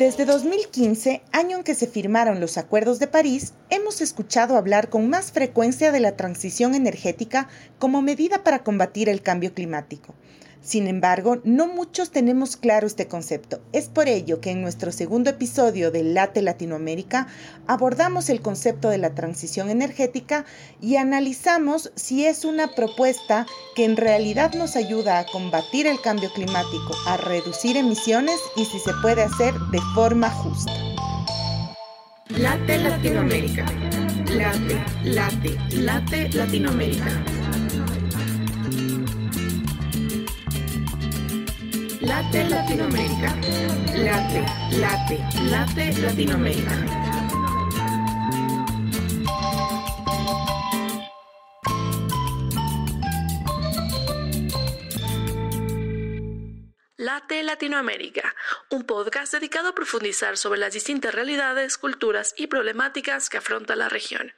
Desde 2015, año en que se firmaron los Acuerdos de París, hemos escuchado hablar con más frecuencia de la transición energética como medida para combatir el cambio climático. Sin embargo, no muchos tenemos claro este concepto. Es por ello que en nuestro segundo episodio de Late Latinoamérica abordamos el concepto de la transición energética y analizamos si es una propuesta que en realidad nos ayuda a combatir el cambio climático, a reducir emisiones y si se puede hacer de forma justa. Late Latinoamérica. Late, late, late Latinoamérica. Late Latinoamérica. Late, late, late Latinoamérica. Late Latinoamérica, un podcast dedicado a profundizar sobre las distintas realidades, culturas y problemáticas que afronta la región.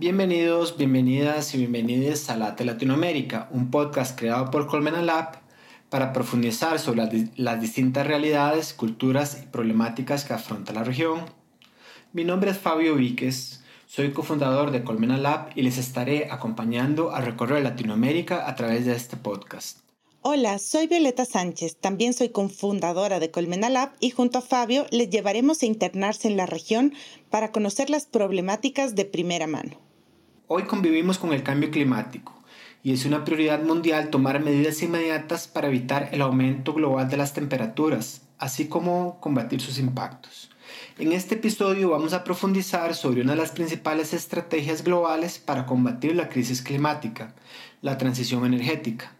Bienvenidos, bienvenidas y bienvenidos a Late Latinoamérica, un podcast creado por Colmena Lab para profundizar sobre las, distintas realidades, culturas y problemáticas que afronta la región. Mi nombre es Fabio Víquez, soy cofundador de Colmena Lab y les estaré acompañando a recorrer Latinoamérica a través de este podcast. Hola, soy Violeta Sánchez, también soy cofundadora de Colmena Lab y junto a Fabio les llevaremos a internarse en la región para conocer las problemáticas de primera mano. Hoy convivimos con el cambio climático y es una prioridad mundial tomar medidas inmediatas para evitar el aumento global de las temperaturas, así como combatir sus impactos. En este episodio vamos a profundizar sobre una de las principales estrategias globales para combatir la crisis climática, la transición energética.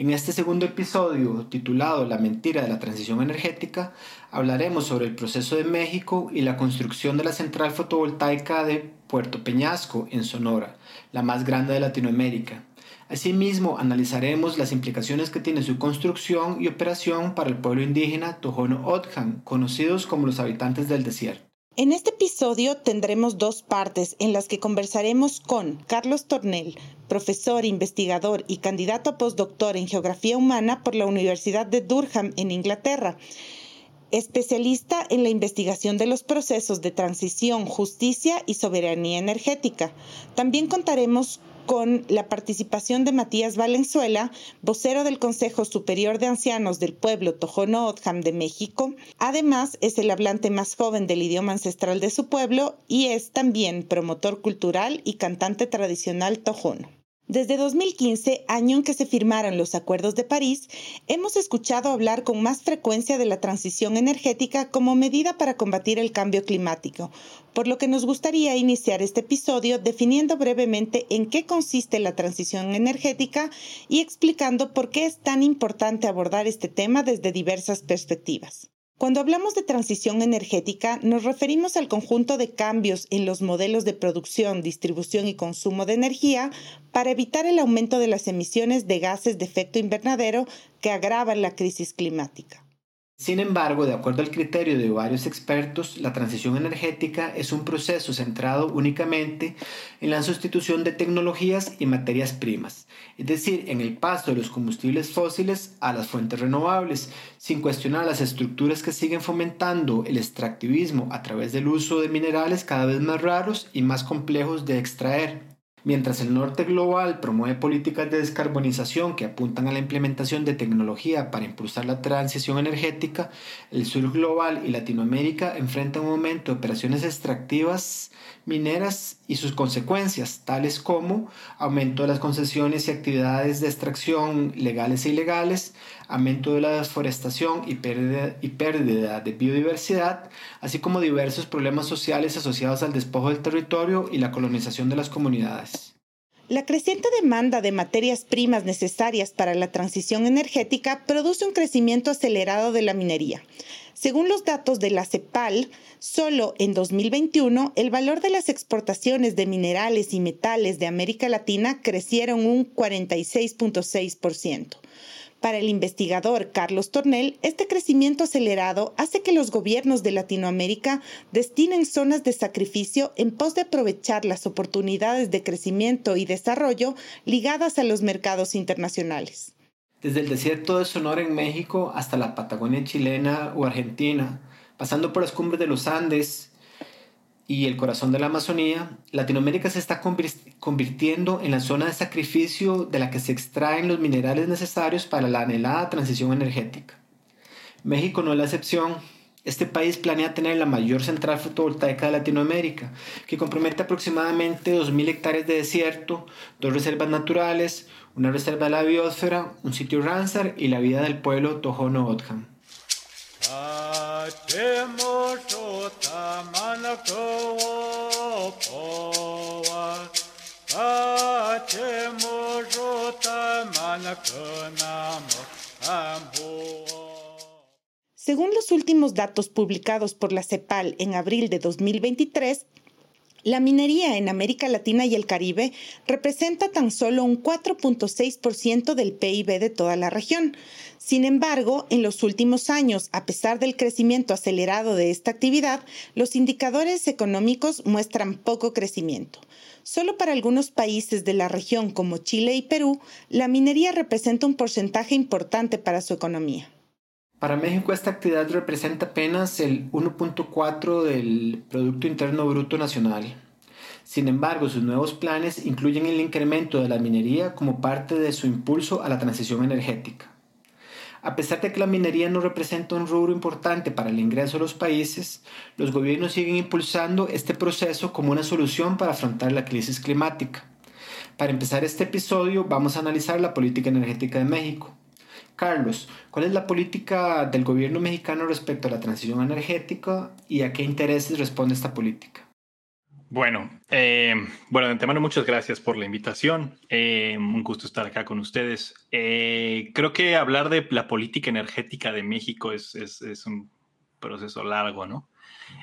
En este segundo episodio, titulado La mentira de la transición energética, hablaremos sobre el proceso de México y la construcción de la central fotovoltaica de Puerto Peñasco, en Sonora, la más grande de Latinoamérica. Asimismo, analizaremos las implicaciones que tiene su construcción y operación para el pueblo indígena Tohono O'odham, conocidos como los habitantes del desierto. En este episodio tendremos dos partes en las que conversaremos con Carlos Tornel, profesor, investigador y candidato a postdoctor en Geografía Humana por la Universidad de Durham en Inglaterra especialista en la investigación de los procesos de transición, justicia y soberanía energética. También contaremos con la participación de Matías Valenzuela, vocero del Consejo Superior de Ancianos del Pueblo Tojono O'odham de México. Además, es el hablante más joven del idioma ancestral de su pueblo y es también promotor cultural y cantante tradicional tojono. Desde 2015, año en que se firmaron los Acuerdos de París, hemos escuchado hablar con más frecuencia de la transición energética como medida para combatir el cambio climático, por lo que nos gustaría iniciar este episodio definiendo brevemente en qué consiste la transición energética y explicando por qué es tan importante abordar este tema desde diversas perspectivas. Cuando hablamos de transición energética, nos referimos al conjunto de cambios en los modelos de producción, distribución y consumo de energía para evitar el aumento de las emisiones de gases de efecto invernadero que agravan la crisis climática. Sin embargo, de acuerdo al criterio de varios expertos, la transición energética es un proceso centrado únicamente en la sustitución de tecnologías y materias primas, es decir, en el paso de los combustibles fósiles a las fuentes renovables, sin cuestionar las estructuras que siguen fomentando el extractivismo a través del uso de minerales cada vez más raros y más complejos de extraer. Mientras el norte global promueve políticas de descarbonización que apuntan a la implementación de tecnología para impulsar la transición energética, el sur global y Latinoamérica enfrentan un momento de operaciones extractivas mineras y sus consecuencias, tales como aumento de las concesiones y actividades de extracción legales e ilegales, aumento de la deforestación y pérdida, y pérdida de biodiversidad, así como diversos problemas sociales asociados al despojo del territorio y la colonización de las comunidades. La creciente demanda de materias primas necesarias para la transición energética produce un crecimiento acelerado de la minería. Según los datos de la CEPAL, solo en 2021 el valor de las exportaciones de minerales y metales de América Latina crecieron un 46.6%. Para el investigador Carlos Tornel, este crecimiento acelerado hace que los gobiernos de Latinoamérica destinen zonas de sacrificio en pos de aprovechar las oportunidades de crecimiento y desarrollo ligadas a los mercados internacionales. Desde el desierto de Sonora en México hasta la Patagonia chilena o Argentina, pasando por las cumbres de los Andes y el corazón de la Amazonía, Latinoamérica se está convirtiendo en la zona de sacrificio de la que se extraen los minerales necesarios para la anhelada transición energética. México no es la excepción. Este país planea tener la mayor central fotovoltaica de Latinoamérica, que compromete aproximadamente 2.000 hectáreas de desierto, dos reservas naturales, una reserva de la biosfera, un sitio Ramsar y la vida del pueblo Tohono O'odham. Según los últimos datos publicados por la CEPAL en abril de 2023, la minería en América Latina y el Caribe representa tan solo un 4.6% del PIB de toda la región. Sin embargo, en los últimos años, a pesar del crecimiento acelerado de esta actividad, los indicadores económicos muestran poco crecimiento. Solo para algunos países de la región como Chile y Perú, la minería representa un porcentaje importante para su economía. Para México esta actividad representa apenas el 1.4 del Producto Interno Bruto Nacional. Sin embargo, sus nuevos planes incluyen el incremento de la minería como parte de su impulso a la transición energética. A pesar de que la minería no representa un rubro importante para el ingreso de los países, los gobiernos siguen impulsando este proceso como una solución para afrontar la crisis climática. Para empezar este episodio vamos a analizar la política energética de México. Carlos, ¿cuál es la política del gobierno mexicano respecto a la transición energética y a qué intereses responde esta política? Bueno, eh, bueno, de antemano muchas gracias por la invitación. Eh, un gusto estar acá con ustedes. Eh, creo que hablar de la política energética de México es, es, es un proceso largo, ¿no?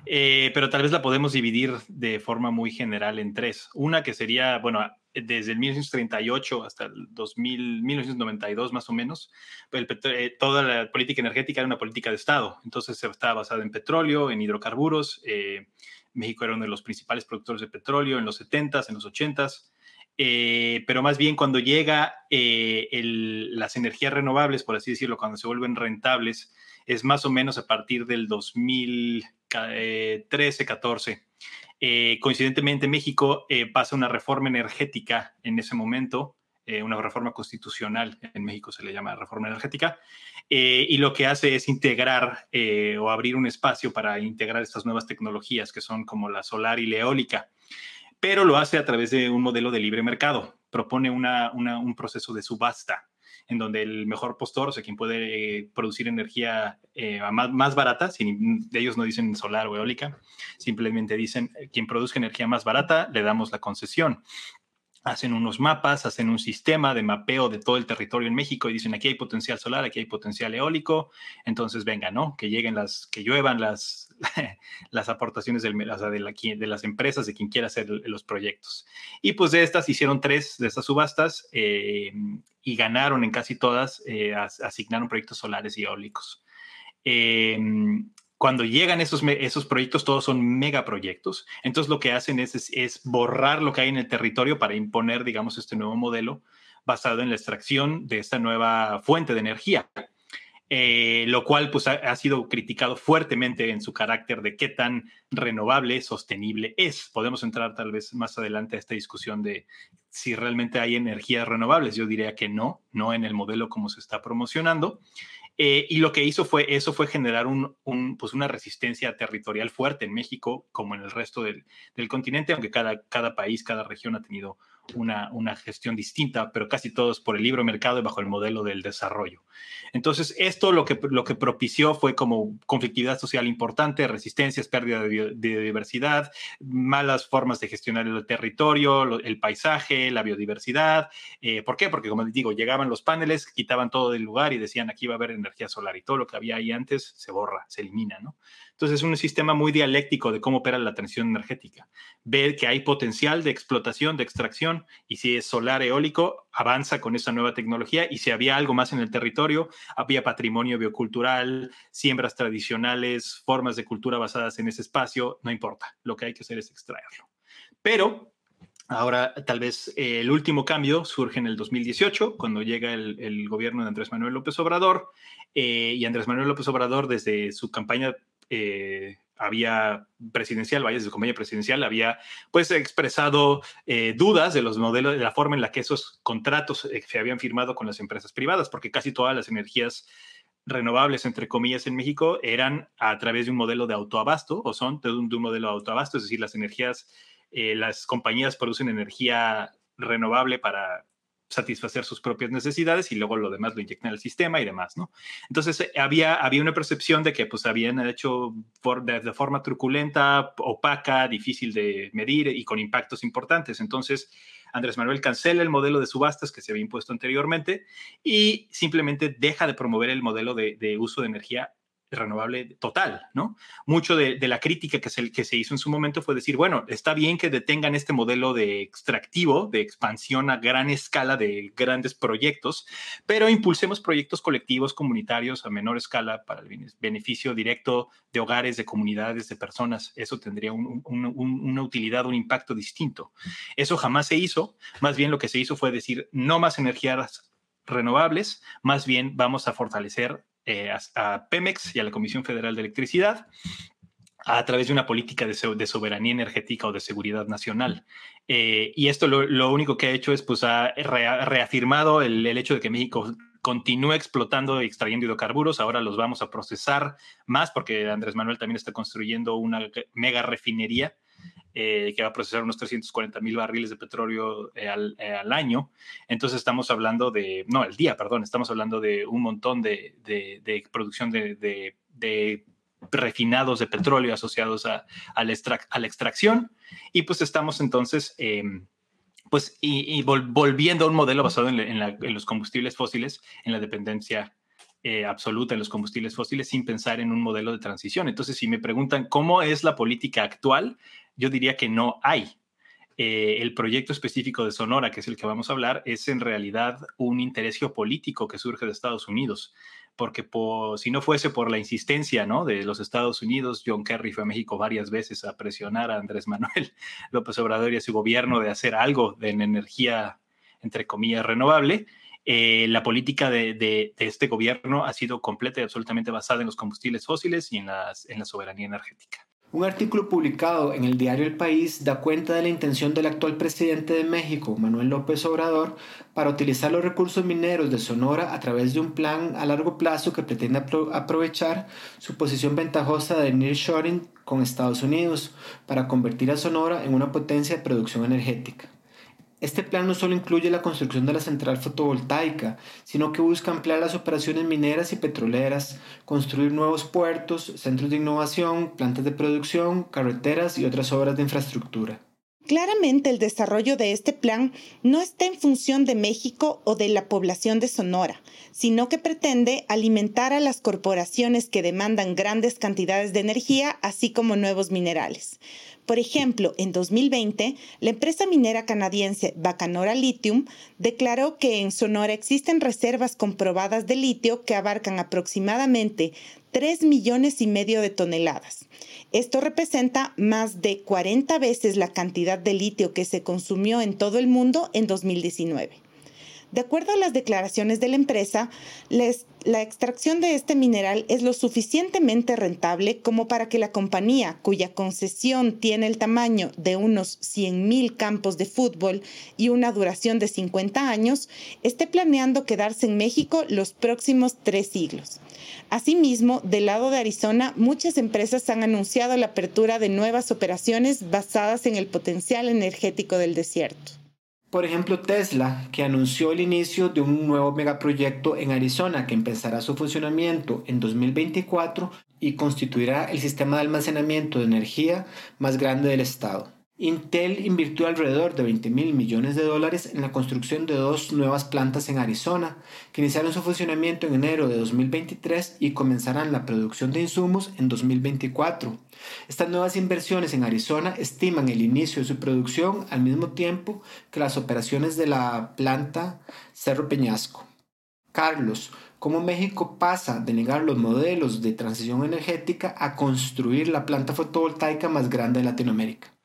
pero tal vez la podemos dividir de forma muy general en tres. Una que sería, bueno, desde el 1938 hasta el 2000, 1992 más o menos, eh, toda la política energética era una política de Estado. Entonces estaba basada en petróleo, en hidrocarburos. Eh, México era uno de los principales productores de petróleo en los 70s, en los 80s. Eh, pero más bien cuando llega las energías renovables, por así decirlo, cuando se vuelven rentables, es más o menos a partir del 2013-14. Eh, coincidentemente, México eh, pasa una reforma energética en ese momento, eh, una reforma constitucional, en México se le llama reforma energética, y lo que hace es integrar o abrir un espacio para integrar estas nuevas tecnologías que son como la solar y la eólica, pero lo hace a través de un modelo de libre mercado, propone un proceso de subasta en donde el mejor postor, o sea, quien puede eh, producir energía eh, más, barata, sin, ellos no dicen solar o eólica, simplemente dicen eh, quien produzca energía más barata, le damos la concesión hacen unos mapas, hacen un sistema de mapeo de todo el territorio en México y dicen aquí hay potencial solar, aquí hay potencial eólico, entonces venga, ¿no? Que lleguen las, que lluevan las, las aportaciones del, de, las empresas, de quien quiera hacer los proyectos. Y pues de estas hicieron tres de estas subastas eh, y ganaron en casi todas, eh, asignaron proyectos solares y eólicos. Eh, cuando llegan esos, esos proyectos, todos son megaproyectos. Entonces lo que hacen es, es, borrar lo que hay en el territorio para imponer, digamos, este nuevo modelo basado en la extracción de esta nueva fuente de energía. Eh, lo cual pues, ha, sido criticado fuertemente en su carácter de qué tan renovable, sostenible es. Podemos entrar tal vez más adelante a esta discusión de si realmente hay energías renovables. Yo diría que no, no en el modelo como se está promocionando. Eh, y lo que hizo fue, eso fue generar un, pues una resistencia territorial fuerte en México, como en el resto del, del continente, aunque cada, cada país, cada región ha tenido una, una, gestión distinta, pero casi todos por el libre mercado y bajo el modelo del desarrollo. Entonces, esto lo que, lo que propició fue como conflictividad social importante, resistencias, pérdida de, biodiversidad, malas formas de gestionar el territorio, el paisaje, la biodiversidad. Eh, ¿Por qué? Porque, como digo, llegaban los paneles, quitaban todo del lugar y decían aquí va a haber energía solar y todo lo que había ahí antes se borra, se elimina, ¿no? Entonces es un sistema muy dialéctico de cómo opera la transición energética. Ve que hay potencial de explotación, de extracción, y si es solar eólico, avanza con esa nueva tecnología, y si había algo más en el territorio, había patrimonio biocultural, siembras tradicionales, formas de cultura basadas en ese espacio, no importa, lo que hay que hacer es extraerlo. Pero Ahora, tal vez eh, el último cambio surge en el 2018, cuando llega el, gobierno de Andrés Manuel López Obrador, eh, y Andrés Manuel López Obrador, desde su campaña eh, había presidencial, vaya, desde su campaña presidencial, había pues expresado dudas de los modelos, de la forma en la que esos contratos se habían firmado con las empresas privadas, porque casi todas las energías renovables, entre comillas, en México eran a través de un modelo de autoabasto, o son de un, de un modelo de autoabasto, es decir, las energías eh, las compañías producen energía renovable para satisfacer sus propias necesidades y luego lo demás lo inyectan al sistema y demás, ¿no? Entonces eh, había, había una percepción de que pues habían hecho de, forma truculenta, opaca, difícil de medir y con impactos importantes. Entonces Andrés Manuel cancela el modelo de subastas que se había impuesto anteriormente y simplemente deja de promover el modelo de, de uso de energía renovable total, ¿no? Mucho de, la crítica que se, que se hizo en su momento fue decir, bueno, está bien que detengan este modelo de extractivo, de expansión a gran escala de grandes proyectos, pero impulsemos proyectos colectivos comunitarios a menor escala para el beneficio directo de hogares, de comunidades, de personas. Eso tendría una utilidad, un impacto distinto. Eso jamás se hizo. Más bien lo que se hizo fue decir, no más energías renovables, más bien vamos a fortalecer eh, a, Pemex y a la Comisión Federal de Electricidad a través de una política de, soberanía energética o de seguridad nacional. Eh, y esto lo, único que ha hecho es, pues, ha reafirmado el, hecho de que México continúa explotando y extrayendo hidrocarburos. Ahora los vamos a procesar más porque Andrés Manuel también está construyendo una mega refinería eh, que va a procesar unos 340 mil barriles de petróleo eh, eh, al, año. Entonces estamos hablando de, no, el día, perdón, estamos hablando de un montón de, producción de, refinados de petróleo asociados a, la, extracción. Y pues estamos entonces... Pues, y, volviendo a un modelo basado en, los combustibles fósiles, en la dependencia absoluta en los combustibles fósiles sin pensar en un modelo de transición. Entonces, si me preguntan cómo es la política actual, yo diría que no hay. Eh, el proyecto específico de Sonora, que es el que vamos a hablar, es en realidad un interés geopolítico que surge de Estados Unidos, porque si no fuese por la insistencia ¿no? de los Estados Unidos, John Kerry fue a México varias veces a presionar a Andrés Manuel López Obrador y a su gobierno de hacer algo de energía, entre comillas, renovable. Eh, la política de, este gobierno ha sido completa y absolutamente basada en los combustibles fósiles y en, en la soberanía energética. Un artículo publicado en el diario El País da cuenta de la intención del actual presidente de México, Manuel López Obrador, para utilizar los recursos mineros de Sonora a través de un plan a largo plazo que pretende aprovechar su posición ventajosa de nearshoring con Estados Unidos para convertir a Sonora en una potencia de producción energética. Este plan no solo incluye la construcción de la central fotovoltaica, sino que busca ampliar las operaciones mineras y petroleras, construir nuevos puertos, centros de innovación, plantas de producción, carreteras y otras obras de infraestructura. Claramente el desarrollo de este plan no está en función de México o de la población de Sonora, sino que pretende alimentar a las corporaciones que demandan grandes cantidades de energía, así como nuevos minerales. Por ejemplo, en 2020, la empresa minera canadiense Bacanora Lithium declaró que en Sonora existen reservas comprobadas de litio que abarcan aproximadamente 3 millones y medio de toneladas. Esto representa más de 40 veces la cantidad de litio que se consumió en todo el mundo en 2019. De acuerdo a las declaraciones de la empresa, la extracción de este mineral es lo suficientemente rentable como para que la compañía, cuya concesión tiene el tamaño de unos 100.000 campos de fútbol y una duración de 50 años, esté planeando quedarse en México los próximos tres siglos. Asimismo, del lado de Arizona, muchas empresas han anunciado la apertura de nuevas operaciones basadas en el potencial energético del desierto. Por ejemplo, Tesla, que anunció el inicio de un nuevo megaproyecto en Arizona que empezará su funcionamiento en 2024 y constituirá el sistema de almacenamiento de energía más grande del estado. Intel invirtió alrededor de 20 mil millones de dólares en la construcción de dos nuevas plantas en Arizona, que iniciaron su funcionamiento en enero de 2023 y comenzarán la producción de insumos en 2024. Estas nuevas inversiones en Arizona estiman el inicio de su producción al mismo tiempo que las operaciones de la planta Cerro Peñasco. Carlos, ¿cómo México pasa de negar los modelos de transición energética a construir la planta fotovoltaica más grande de Latinoamérica?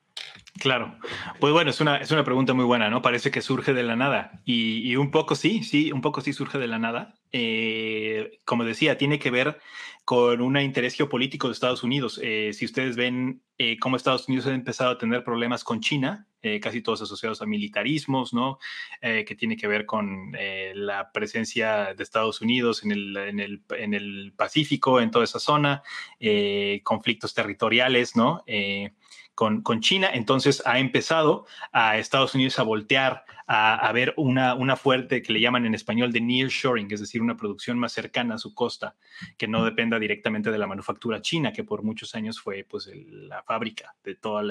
Claro, pues bueno, es una, es una pregunta muy buena, ¿no? Parece que surge de la nada y, un poco sí, sí, un poco sí surge de la nada. Eh, como decía, tiene que ver con un interés geopolítico de Estados Unidos. Eh, si ustedes ven eh, cómo Estados Unidos ha empezado a tener problemas con China, casi todos asociados a militarismos, ¿no? que tiene que ver con la presencia de Estados Unidos en el, en el, en el Pacífico, en toda esa zona, conflictos territoriales, ¿no? Con, China. Entonces ha empezado a Estados Unidos a voltear a, ver una, una fuerte que le llaman en español de nearshoring, es decir, una producción más cercana a su costa, que no dependa directamente de la manufactura china, que por muchos años fue pues la fábrica de todos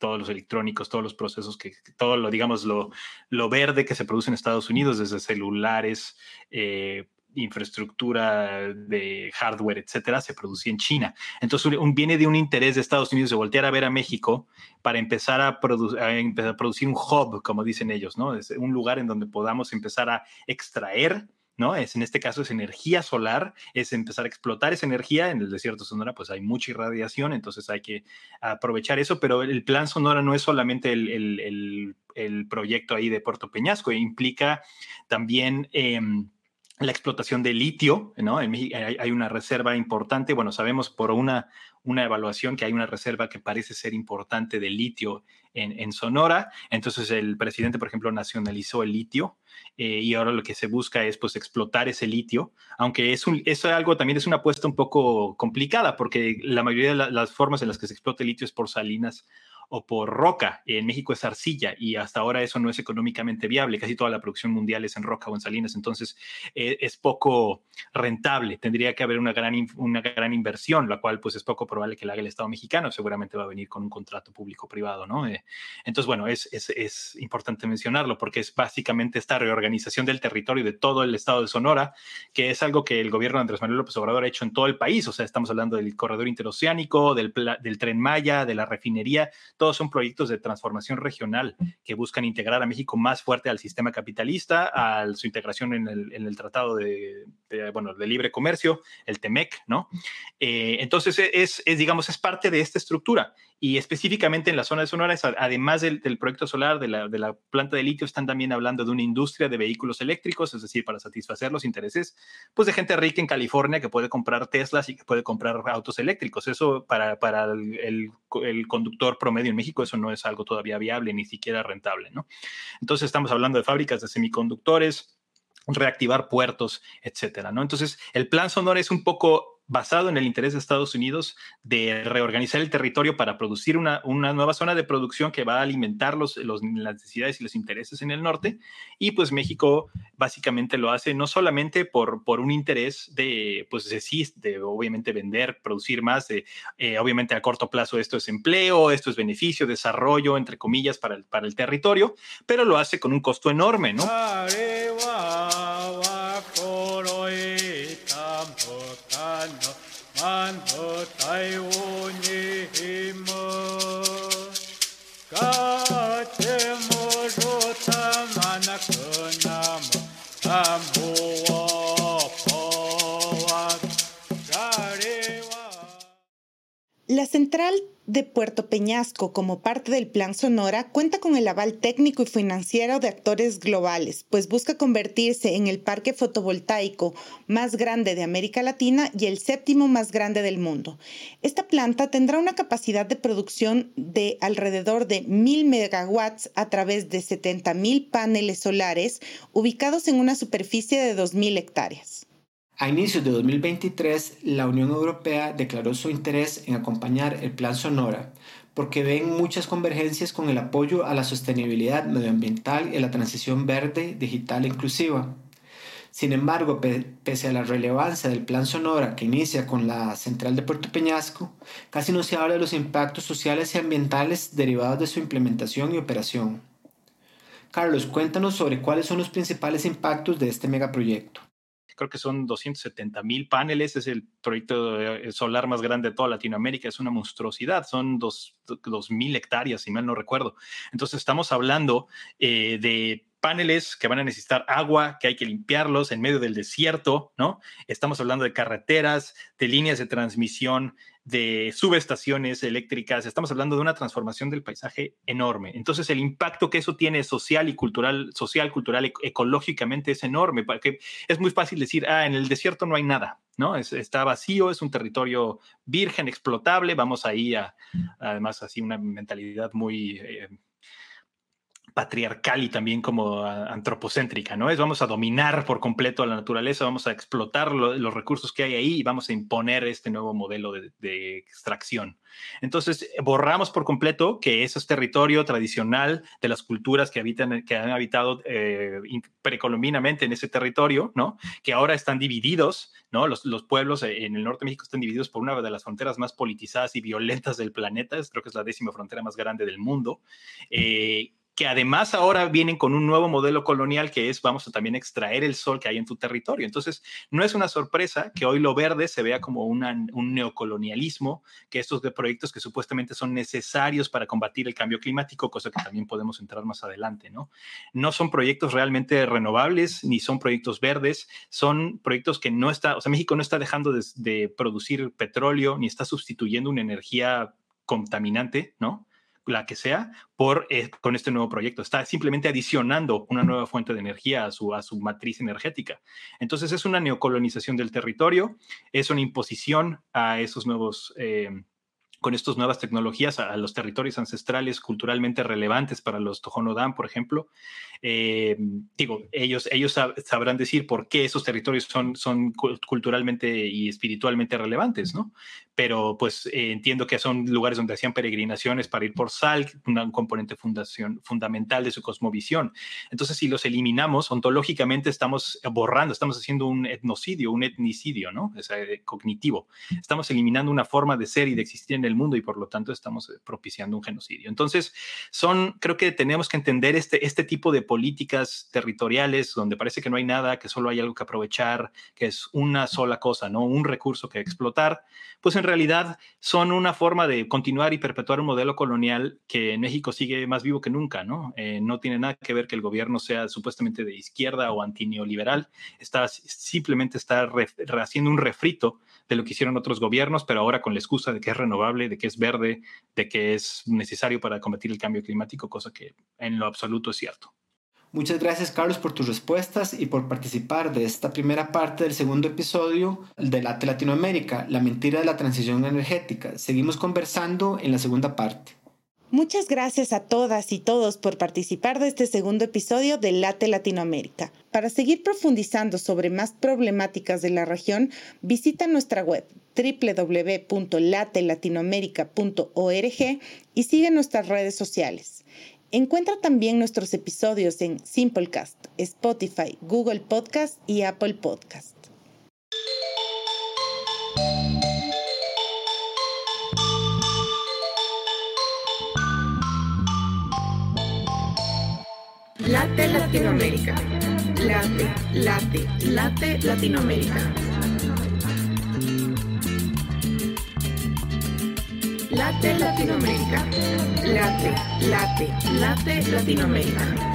los electrónicos, todos los procesos, que todo lo, digamos, lo, lo verde que se produce en Estados Unidos, desde celulares, eh, infraestructura de hardware, etcétera, se producía en China. Entonces, viene de un interés de Estados Unidos de voltear a ver a México para empezar a, producir un hub, como dicen ellos, ¿no? Un lugar en donde podamos empezar a extraer ¿no? Es en este caso es energía solar, es empezar a explotar esa energía. En el desierto Sonora, pues hay mucha irradiación, entonces hay que aprovechar eso, pero el plan Sonora no es solamente el, proyecto ahí de Puerto Peñasco, implica también em, la explotación de litio, ¿no? En México hay, una reserva importante, bueno, sabemos por una, una evaluación que hay una reserva que parece ser importante de litio en, Sonora, entonces el presidente, por ejemplo, nacionalizó el litio eh, y ahora lo que se busca es pues explotar ese litio, aunque es un, eso algo también es una apuesta un poco complicada porque la mayoría de las formas en las que se explota el litio es por salinas o por roca. En México es arcilla y hasta ahora eso no es económicamente viable. Casi toda la producción mundial es en roca o en salinas, entonces eh, es poco rentable. Tendría que haber una gran, una gran inversión, la cual pues es poco probable que la haga el Estado mexicano. Seguramente va a venir con un contrato público-privado, ¿no? Eh, entonces, bueno, es, es, es, importante mencionarlo porque es básicamente esta reorganización del territorio de todo el Estado de Sonora, que es algo que el gobierno de Andrés Manuel López Obrador ha hecho en todo el país. O sea, estamos hablando del corredor interoceánico, del, del tren Maya, de la refinería, todos son proyectos de transformación regional que buscan integrar a México más fuerte al sistema capitalista, a su integración en el, Tratado de, Libre Comercio, el TEMEC, ¿no? Eh, entonces, es, es, digamos, es parte de esta estructura y específicamente en la zona de Sonora, además del, proyecto solar, de la, planta de litio, están también hablando de una industria de vehículos eléctricos, es decir, para satisfacer los intereses pues, de gente rica en California que puede comprar Teslas y que puede comprar autos eléctricos. Eso para, el, conductor promedio en México, eso no es algo todavía viable, ni siquiera rentable. ¿no? Entonces estamos hablando de fábricas de semiconductores, reactivar puertos, etcétera, ¿no? Entonces, el plan Sonora es un poco basado en el interés de Estados Unidos de reorganizar el territorio para producir una, nueva zona de producción que va a alimentar los, las necesidades y los intereses en el norte. Y pues México básicamente lo hace no solamente por, por un interés de, pues de sí, de obviamente vender, producir más, de, eh, obviamente a corto plazo esto es empleo, esto es beneficio, desarrollo, entre comillas, para el, para el territorio, pero lo hace con un costo enorme, ¿no? 甘露满钵载我涅槃。De Puerto Peñasco como parte del Plan Sonora cuenta con el aval técnico y financiero de actores globales, pues busca convertirse en el parque fotovoltaico más grande de América Latina y el séptimo más grande del mundo. Esta planta tendrá una capacidad de producción de alrededor de 1.000 megawatts a través de 70.000 paneles solares ubicados en una superficie de 2.000 hectáreas. A inicios de 2023, la Unión Europea declaró su interés en acompañar el Plan Sonora porque ven muchas convergencias con el apoyo a la sostenibilidad medioambiental y a la transición verde, digital e inclusiva. Sin embargo, pese a la relevancia del Plan Sonora que inicia con la central de Puerto Peñasco, casi no se habla de los impactos sociales y ambientales derivados de su implementación y operación. Carlos, cuéntanos sobre cuáles son los principales impactos de este megaproyecto creo que son 270 mil paneles, es el proyecto eh, solar más grande de toda Latinoamérica, es una monstruosidad, son dos mil hectáreas, si mal no recuerdo. Entonces estamos hablando eh, de paneles que van a necesitar agua, que hay que limpiarlos en medio del desierto, ¿no? Estamos hablando de carreteras, de líneas de transmisión, de subestaciones eléctricas, estamos hablando de una transformación del paisaje enorme. Entonces, el impacto que eso tiene social y cultural, social, cultural, ecológicamente es enorme, porque es muy fácil decir, ah, en el desierto no hay nada, ¿no? está vacío, es un territorio virgen, explotable, vamos ahí a, además, así una mentalidad muy... Eh, patriarcal y también como antropocéntrica, ¿no? Es vamos a dominar por completo a la naturaleza, vamos a explotar los recursos que hay ahí y vamos a imponer este nuevo modelo de, extracción. Entonces, borramos por completo que ese es territorio tradicional de las culturas que, habitan, que han habitado eh, precolombinamente en ese territorio, ¿no? Que ahora están divididos, ¿no? Los, los, pueblos en el norte de México están divididos por una de las fronteras más politizadas y violentas del planeta, creo que es la décima frontera más grande del mundo. Eh, que además ahora vienen con un nuevo modelo colonial que es vamos a también extraer el sol que hay en tu territorio. Entonces, no es una sorpresa que hoy lo verde se vea como un neocolonialismo, que estos proyectos que supuestamente son necesarios para combatir el cambio climático, cosa que también podemos entrar más adelante, ¿no? No son proyectos realmente renovables, ni son proyectos verdes, son proyectos que no está, o sea, México no está dejando de producir petróleo, ni está sustituyendo una energía contaminante, ¿no? La que sea, por, eh, con este nuevo proyecto. Está simplemente adicionando una nueva fuente de energía a su, a su matriz energética. Entonces es una neocolonización del territorio, es una imposición a esos nuevos... Eh, con estas nuevas tecnologías a, los territorios ancestrales culturalmente relevantes para los Tojonodam, por ejemplo. Eh, digo, ellos, ellos sabrán decir por qué esos territorios son, son culturalmente y espiritualmente relevantes, ¿no? Pero pues eh, entiendo que son lugares donde hacían peregrinaciones para ir por sal, un componente fundación, fundamental de su cosmovisión. Entonces, si los eliminamos, ontológicamente estamos borrando, estamos haciendo un etnocidio, un etnicidio, ¿no? Es eh, cognitivo. Estamos eliminando una forma de ser y de existir en el mundo y por lo tanto estamos eh, propiciando un genocidio. Entonces, son, creo que tenemos que entender este, este tipo de políticas territoriales donde parece que no hay nada, que solo hay algo que aprovechar, que es una sola cosa, ¿no? Un recurso que explotar, pues en realidad son una forma de continuar y perpetuar un modelo colonial que en México sigue más vivo que nunca, ¿no? Eh, no tiene nada que ver que el gobierno sea supuestamente de izquierda o antineoliberal, está simplemente está haciendo un refrito de lo que hicieron otros gobiernos, pero ahora con la excusa de que es renovable, de que es verde, de que es necesario para combatir el cambio climático, cosa que en lo absoluto es cierto. Muchas gracias Carlos por tus respuestas y por participar de esta primera parte del segundo episodio de Late Latinoamérica, la mentira de la transición energética. Seguimos conversando en la segunda parte. Muchas gracias a todas y todos por participar de este segundo episodio de Late Latinoamérica. Para seguir profundizando sobre más problemáticas de la región, visita nuestra web www.latelatinoamerica.org y sigue nuestras redes sociales. Encuentra también nuestros episodios en Simplecast, Spotify, Google Podcast y Apple Podcast. Late Latinoamérica. Late, late, late Latinoamérica. Late Latinoamérica. Late, late, late Latinoamérica.